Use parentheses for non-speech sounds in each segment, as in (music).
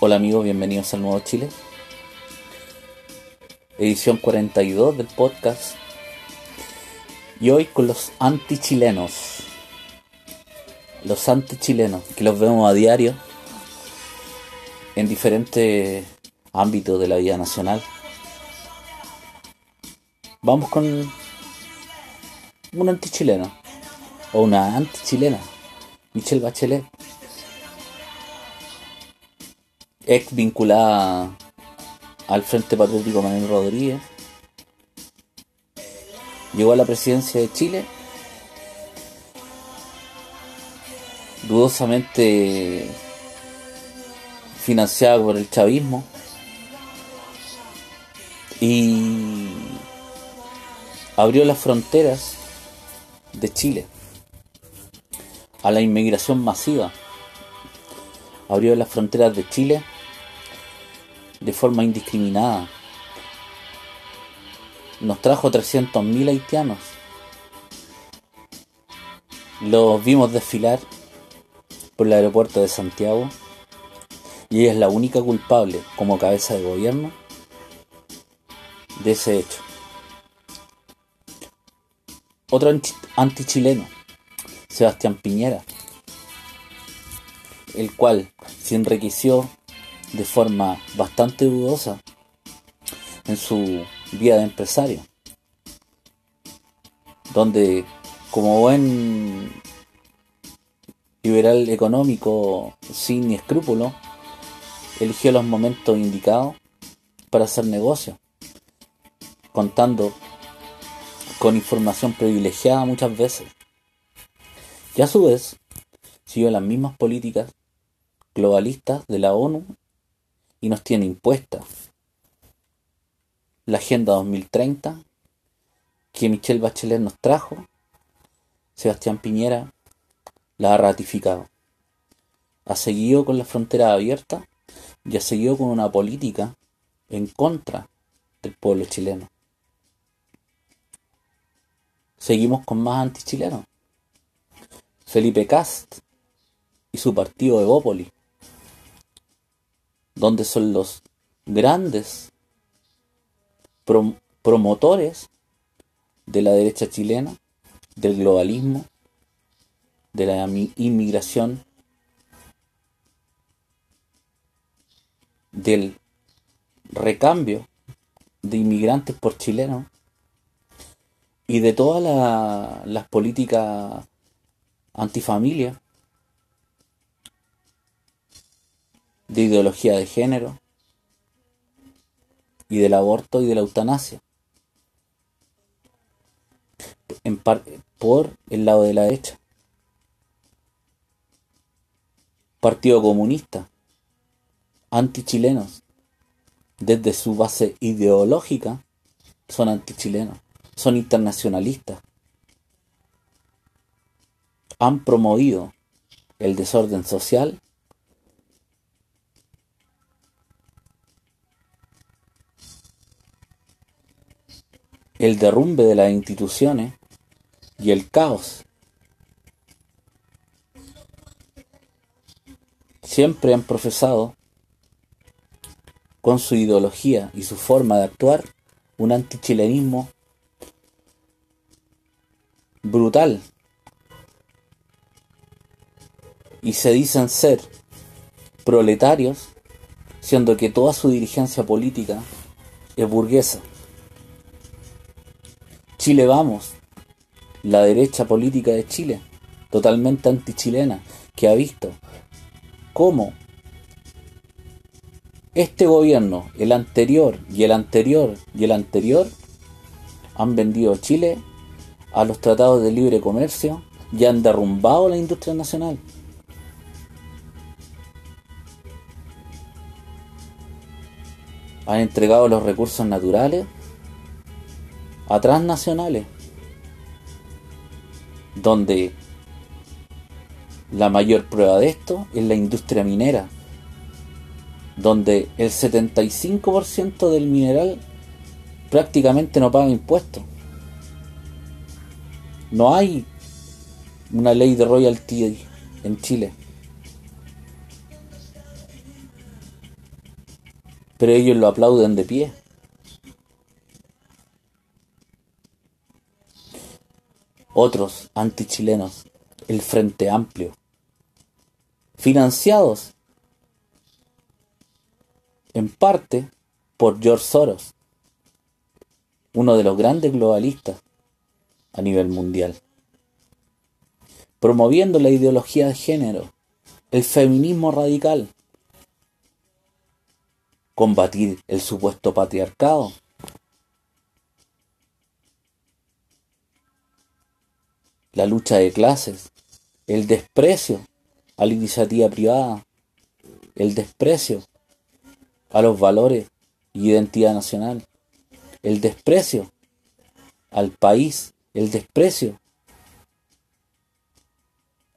Hola amigos, bienvenidos al Nuevo Chile. Edición 42 del podcast. Y hoy con los antichilenos. Los antichilenos, que los vemos a diario en diferentes ámbitos de la vida nacional. Vamos con un antichileno o una antichilena, Michelle Bachelet ex vinculada al Frente Patriótico Manuel Rodríguez. Llegó a la presidencia de Chile. Dudosamente financiada por el chavismo. Y abrió las fronteras de Chile a la inmigración masiva. Abrió las fronteras de Chile de forma indiscriminada. Nos trajo 300.000 haitianos. Los vimos desfilar por el aeropuerto de Santiago y ella es la única culpable como cabeza de gobierno de ese hecho. Otro antichileno, Sebastián Piñera, el cual se enriqueció de forma bastante dudosa en su vida de empresario, donde como buen liberal económico sin escrúpulo, eligió los momentos indicados para hacer negocio, contando con información privilegiada muchas veces. Y a su vez, siguió las mismas políticas globalistas de la ONU y nos tiene impuesta la Agenda 2030 que Michelle Bachelet nos trajo, Sebastián Piñera la ha ratificado. Ha seguido con la frontera abierta y ha seguido con una política en contra del pueblo chileno. Seguimos con más antichilenos. Felipe Cast y su partido Evópolis donde son los grandes promotores de la derecha chilena, del globalismo, de la inmigración, del recambio de inmigrantes por chilenos y de todas las políticas antifamilia de ideología de género y del aborto y de la eutanasia. En por el lado de la derecha. Partido Comunista, antichilenos, desde su base ideológica, son antichilenos, son internacionalistas. Han promovido el desorden social el derrumbe de las instituciones y el caos. Siempre han profesado con su ideología y su forma de actuar un antichilenismo brutal. Y se dicen ser proletarios, siendo que toda su dirigencia política es burguesa. Chile Vamos, la derecha política de Chile, totalmente antichilena, que ha visto cómo este gobierno, el anterior y el anterior y el anterior, han vendido Chile a los tratados de libre comercio y han derrumbado la industria nacional. Han entregado los recursos naturales a transnacionales, donde la mayor prueba de esto es la industria minera, donde el 75% del mineral prácticamente no paga impuestos. No hay una ley de royalty en Chile. pero ellos lo aplauden de pie. Otros antichilenos, el Frente Amplio, financiados en parte por George Soros, uno de los grandes globalistas a nivel mundial, promoviendo la ideología de género, el feminismo radical, combatir el supuesto patriarcado, la lucha de clases, el desprecio a la iniciativa privada, el desprecio a los valores y identidad nacional, el desprecio al país, el desprecio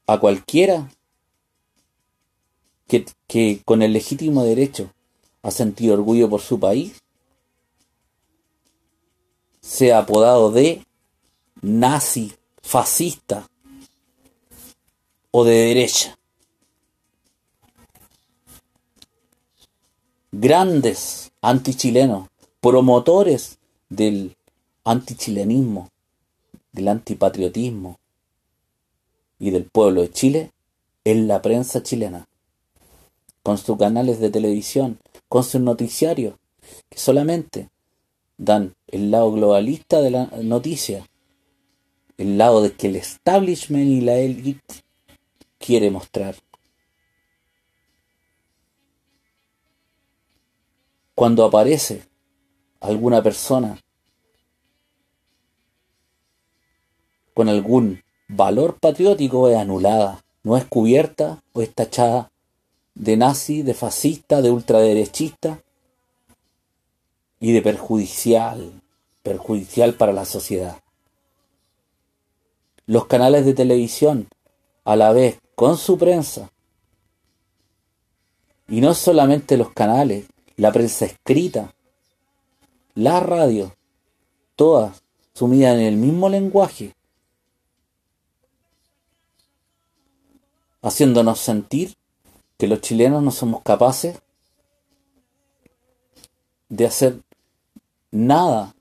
a cualquiera que, que con el legítimo derecho ha sentido orgullo por su país, sea apodado de nazi, fascista o de derecha. Grandes antichilenos, promotores del antichilenismo, del antipatriotismo y del pueblo de Chile en la prensa chilena, con sus canales de televisión, con sus noticiarios, que solamente dan el lado globalista de la noticia, el lado de que el establishment y la élite quiere mostrar. Cuando aparece alguna persona con algún valor patriótico es anulada, no es cubierta o es tachada de nazi, de fascista, de ultraderechista y de perjudicial, perjudicial para la sociedad. Los canales de televisión, a la vez con su prensa, y no solamente los canales, la prensa escrita, la radio, todas sumidas en el mismo lenguaje, haciéndonos sentir que los chilenos no somos capaces de hacer nada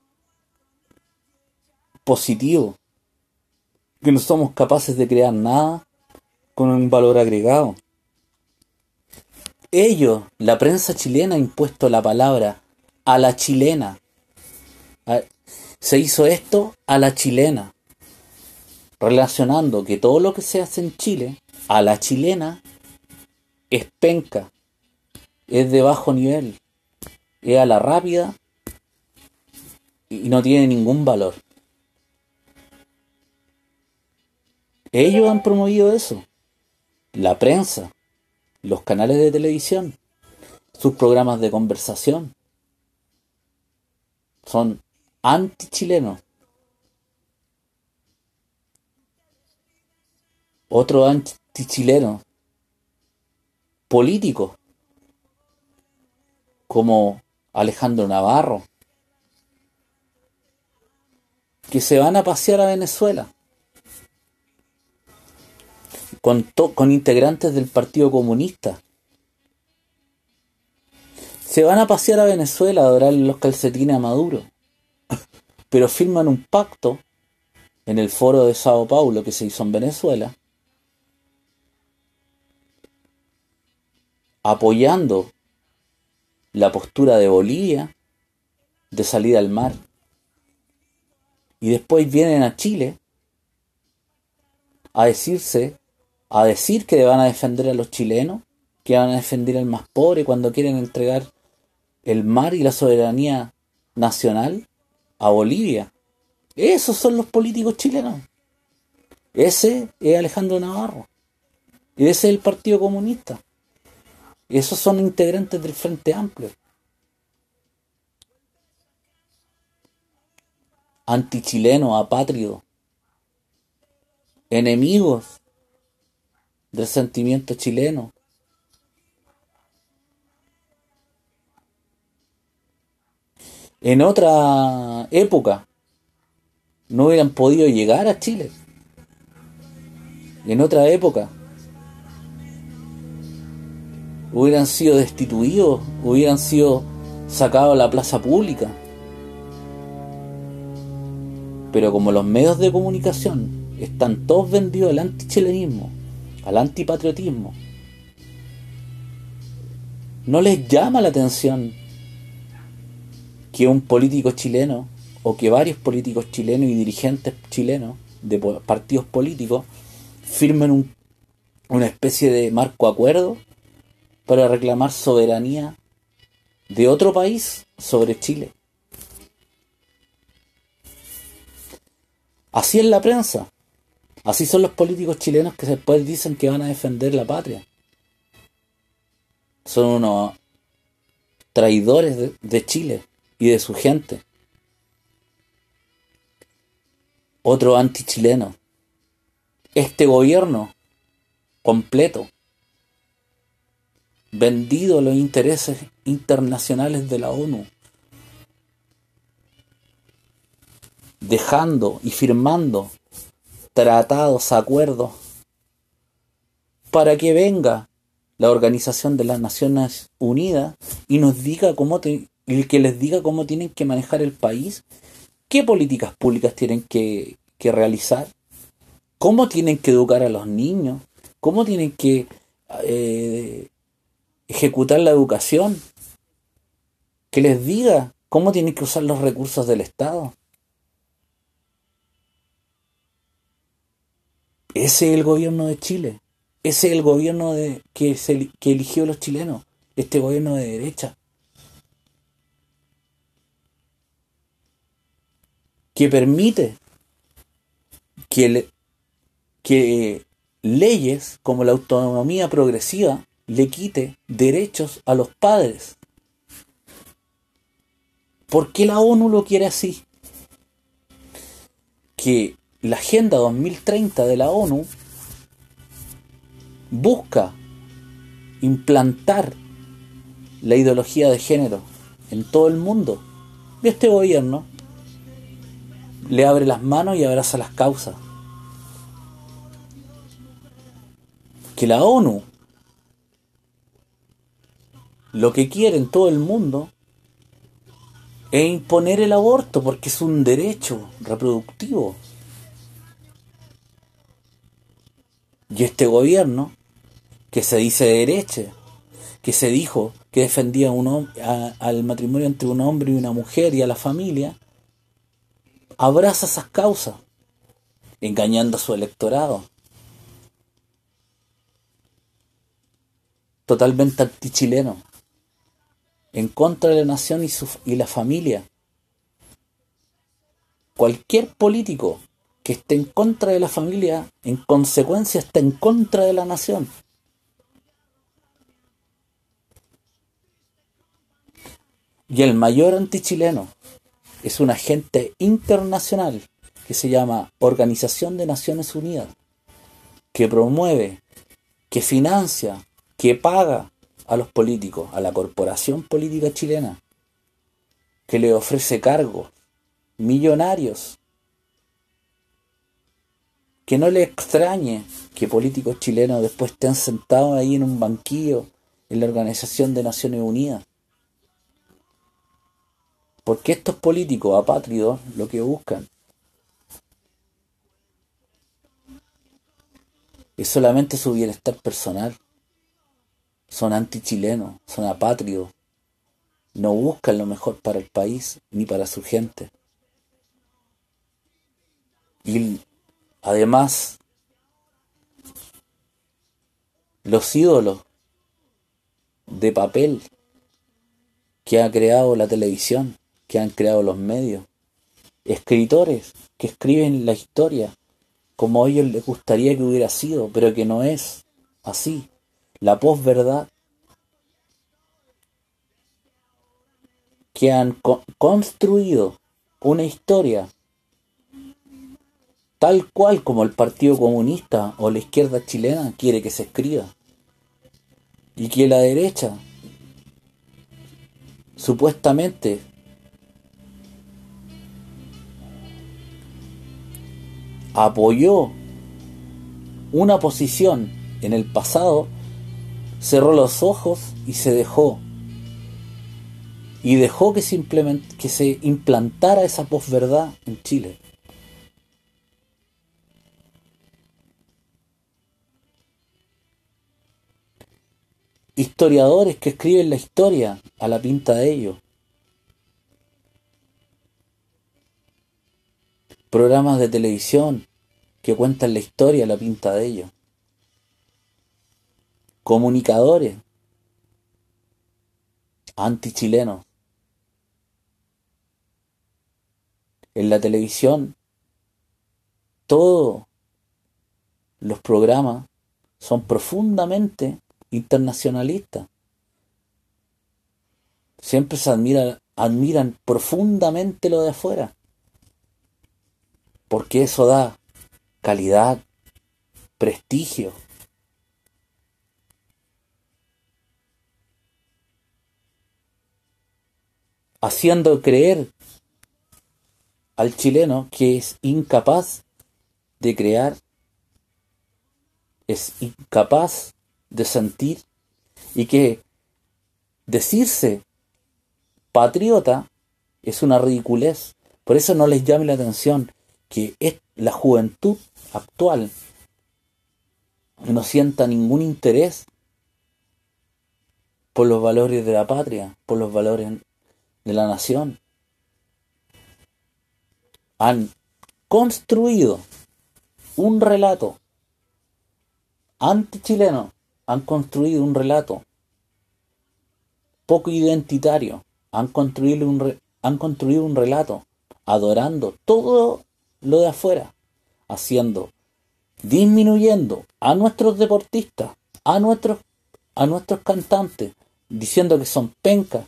positivo, que no somos capaces de crear nada con un valor agregado. Ellos, la prensa chilena, ha impuesto la palabra a la chilena. Se hizo esto a la chilena, relacionando que todo lo que se hace en Chile, a la chilena, es penca, es de bajo nivel, es a la rápida y no tiene ningún valor. Ellos han promovido eso. La prensa, los canales de televisión, sus programas de conversación. Son anti-chilenos. Otro anti-chileno políticos como Alejandro Navarro, que se van a pasear a Venezuela con, con integrantes del Partido Comunista. Se van a pasear a Venezuela a adorarle los calcetines a Maduro, (laughs) pero firman un pacto en el foro de Sao Paulo que se hizo en Venezuela apoyando la postura de Bolivia de salida al mar. Y después vienen a Chile a decirse, a decir que van a defender a los chilenos, que van a defender al más pobre cuando quieren entregar el mar y la soberanía nacional a Bolivia. Esos son los políticos chilenos. Ese es Alejandro Navarro. Y ese es el Partido Comunista. Esos son integrantes del Frente Amplio. Antichileno, apátrido. Enemigos del sentimiento chileno. En otra época no hubieran podido llegar a Chile. En otra época hubieran sido destituidos, hubieran sido sacado a la plaza pública. Pero como los medios de comunicación están todos vendidos al antichilenismo, al antipatriotismo, no les llama la atención que un político chileno o que varios políticos chilenos y dirigentes chilenos de partidos políticos firmen una especie de marco acuerdo para reclamar soberanía de otro país sobre Chile. Así es la prensa. Así son los políticos chilenos que después dicen que van a defender la patria. Son unos traidores de, Chile y de su gente. Otro antichileno. Este gobierno completo, vendido a los intereses internacionales de la ONU, dejando y firmando tratados, acuerdos, para que venga la Organización de las Naciones Unidas y nos diga cómo que les diga cómo tienen que manejar el país, qué políticas públicas tienen que, realizar, cómo tienen que educar a los niños, cómo tienen que eh, ejecutar la educación, que les diga cómo tienen que usar los recursos del Estado. Ese es el gobierno de Chile. Ese es el gobierno de, que, se, que eligió los chilenos. Este gobierno de derecha. Que permite que, que leyes como la autonomía progresiva le quite derechos a los padres. ¿Por qué la ONU lo quiere así? Que la Agenda 2030 de la ONU busca implantar la ideología de género en todo el mundo. Y este gobierno le abre las manos y abraza las causas. Que la ONU lo que quiere en todo el mundo es imponer el aborto porque es un derecho reproductivo. Y este gobierno, que se dice de derecha, que se dijo que defendía un, al matrimonio entre un hombre y una mujer y a la familia, abraza esas causas, engañando a su electorado. Totalmente antichileno, en contra de la nación y, su, y la familia. Cualquier político que esté en contra de la familia, en consecuencia está en contra de la nación. Y el mayor antichileno es un agente internacional que se llama Organización de Naciones Unidas, que promueve, que financia, que paga a los políticos, a la corporación política chilena, que le ofrece cargos millonarios que no le extrañe que políticos chilenos después estén sentados ahí en un banquillo en la Organización de Naciones Unidas. Porque estos políticos apátridos lo que buscan es solamente su bienestar personal. Son antichilenos, son apátridos. No buscan lo mejor para el país ni para su gente. Y Además, los ídolos de papel que ha creado la televisión, que han creado los medios, escritores que escriben la historia como a ellos les gustaría que hubiera sido, pero que no es así. La posverdad que han construido una historia tal cual como el Partido Comunista o la izquierda chilena quiere que se escriba. Y que la derecha supuestamente apoyó una posición en el pasado, cerró los ojos y se dejó y dejó que se, que se implantara esa posverdad en Chile. Historiadores que escriben la historia a la pinta de ellos. Programas de televisión que cuentan la historia a la pinta de ellos. Comunicadores antichilenos en la televisión, todos los programas son profundamente internacionalistas. Siempre se admiran, admiran profundamente lo de afuera. Porque eso da calidad, prestigio. Haciendo creer al chileno que es incapaz de crear, es incapaz de sentir y que decirse patriota es una ridiculez. Por eso no les llame la atención que es la juventud actual no sienta ningún interés por los valores de la patria, por los valores de la nación han construido un relato anti-chileno, han construido un relato poco identitario, han construido un, han construido un relato adorando todo lo de afuera, haciendo, disminuyendo a nuestros deportistas, a nuestros, a nuestros cantantes, diciendo que son pencas,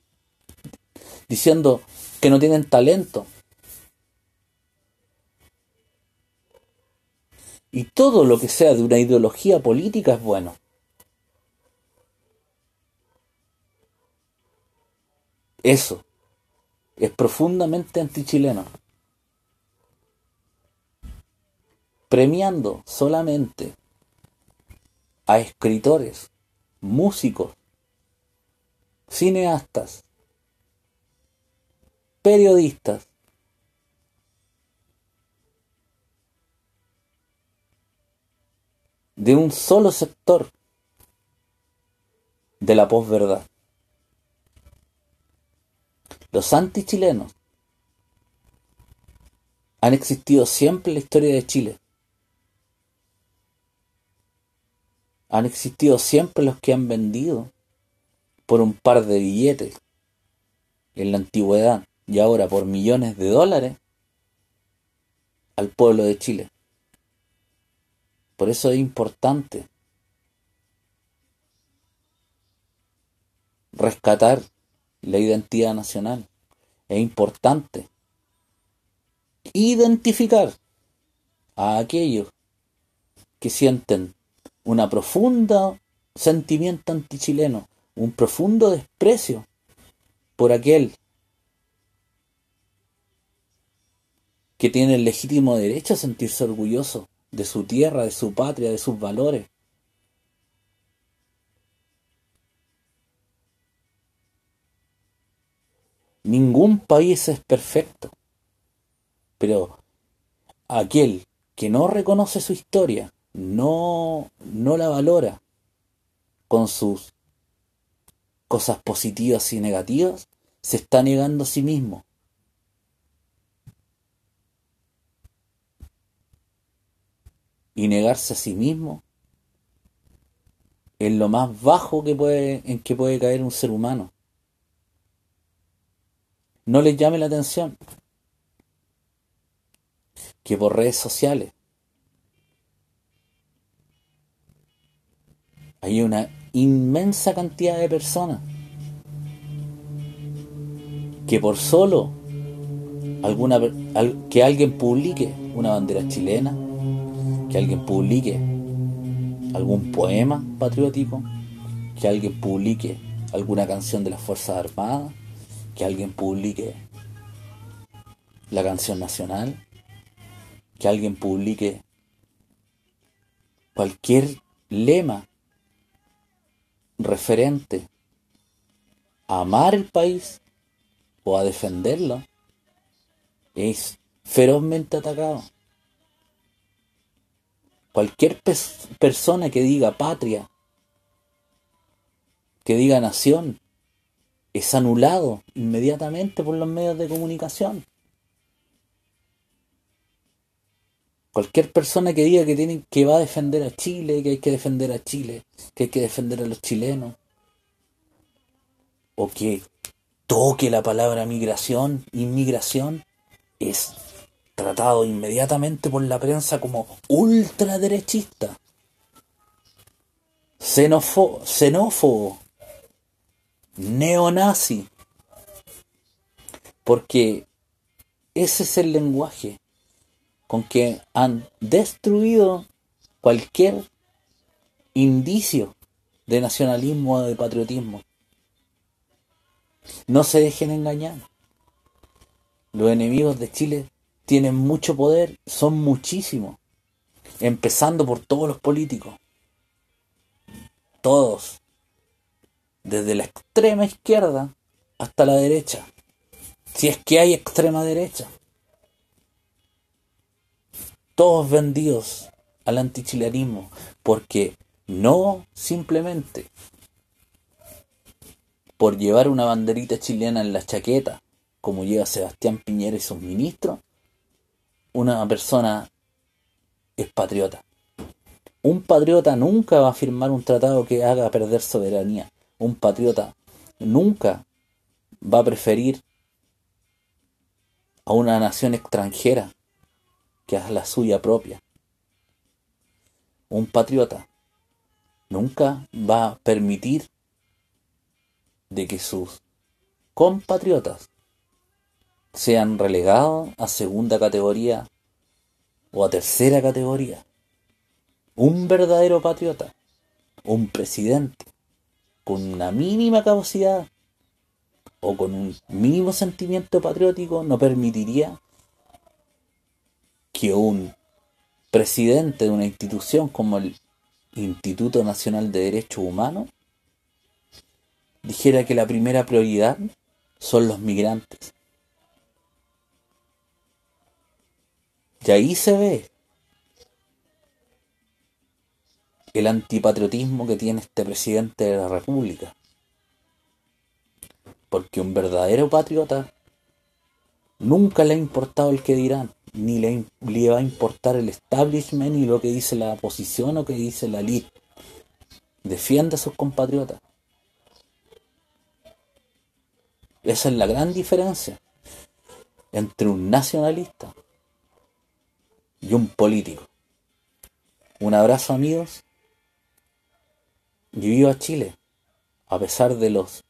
diciendo que no tienen talento, Y todo lo que sea de una ideología política es bueno. Eso es profundamente antichileno. Premiando solamente a escritores, músicos, cineastas, periodistas, de un solo sector de la posverdad. Los antichilenos han existido siempre en la historia de Chile. Han existido siempre los que han vendido por un par de billetes en la antigüedad y ahora por millones de dólares al pueblo de Chile. Por eso es importante rescatar la identidad nacional. Es importante identificar a aquellos que sienten una profunda sentimiento antichileno, un profundo desprecio por aquel que tiene el legítimo derecho a sentirse orgulloso de su tierra, de su patria, de sus valores. Ningún país es perfecto, pero aquel que no reconoce su historia, no, no la valora con sus cosas positivas y negativas, se está negando a sí mismo. y negarse a sí mismo es lo más bajo que puede, en que puede caer un ser humano. No les llame la atención que por redes sociales hay una inmensa cantidad de personas que por solo que alguien publique una bandera chilena que alguien publique algún poema patriótico, que alguien publique alguna canción de las Fuerzas Armadas, que alguien publique la canción nacional, que alguien publique cualquier lema referente a amar el país, o a defenderlo, es ferozmente atacado. Cualquier persona que diga patria, que diga nación, es anulado inmediatamente por los medios de comunicación. Cualquier persona que diga que, tiene, que va a defender a Chile, que hay que defender a Chile, que hay que defender a los chilenos, o que toque la palabra migración, inmigración, es tratado inmediatamente por la prensa como ultraderechista, xenófobo, neonazi, porque ese es el lenguaje con que han destruido cualquier indicio de nacionalismo o de patriotismo. No se dejen engañar. Los enemigos de Chile tienen mucho poder, son muchísimos, empezando por todos los políticos. Todos, desde la extrema izquierda hasta la derecha, si es que hay extrema derecha. Todos vendidos al antichilenismo, porque no simplemente por llevar una banderita chilena en la chaqueta, como lleva Sebastián Piñera y sus ministros, una persona es patriota. Un patriota nunca va a firmar un tratado que haga perder soberanía. Un patriota nunca va a preferir a una nación extranjera que a la suya propia. Un patriota nunca va a permitir de que sus compatriotas sean relegados a segunda categoría o a tercera categoría. Un verdadero patriota, un presidente con una mínima capacidad o con un mínimo sentimiento patriótico no permitiría que un presidente de una institución como el Instituto Nacional de Derechos Humanos dijera que la primera prioridad son los migrantes. Y ahí se ve el antipatriotismo que tiene este presidente de la República. Porque un verdadero patriota nunca le ha importado el que dirán, ni le, le, va a importar el establishment, ni lo que dice la oposición o que dice la elite. Defiende a sus compatriotas. Esa es la gran diferencia entre un nacionalista y un político. Un abrazo amigos y viva Chile, a pesar de los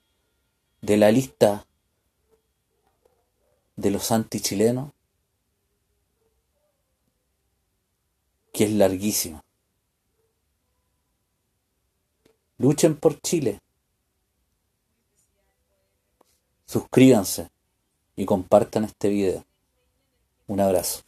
de la lista de los antichilenos, que es larguísima. Luchen por Chile. Suscríbanse y compartan este video. Un abrazo.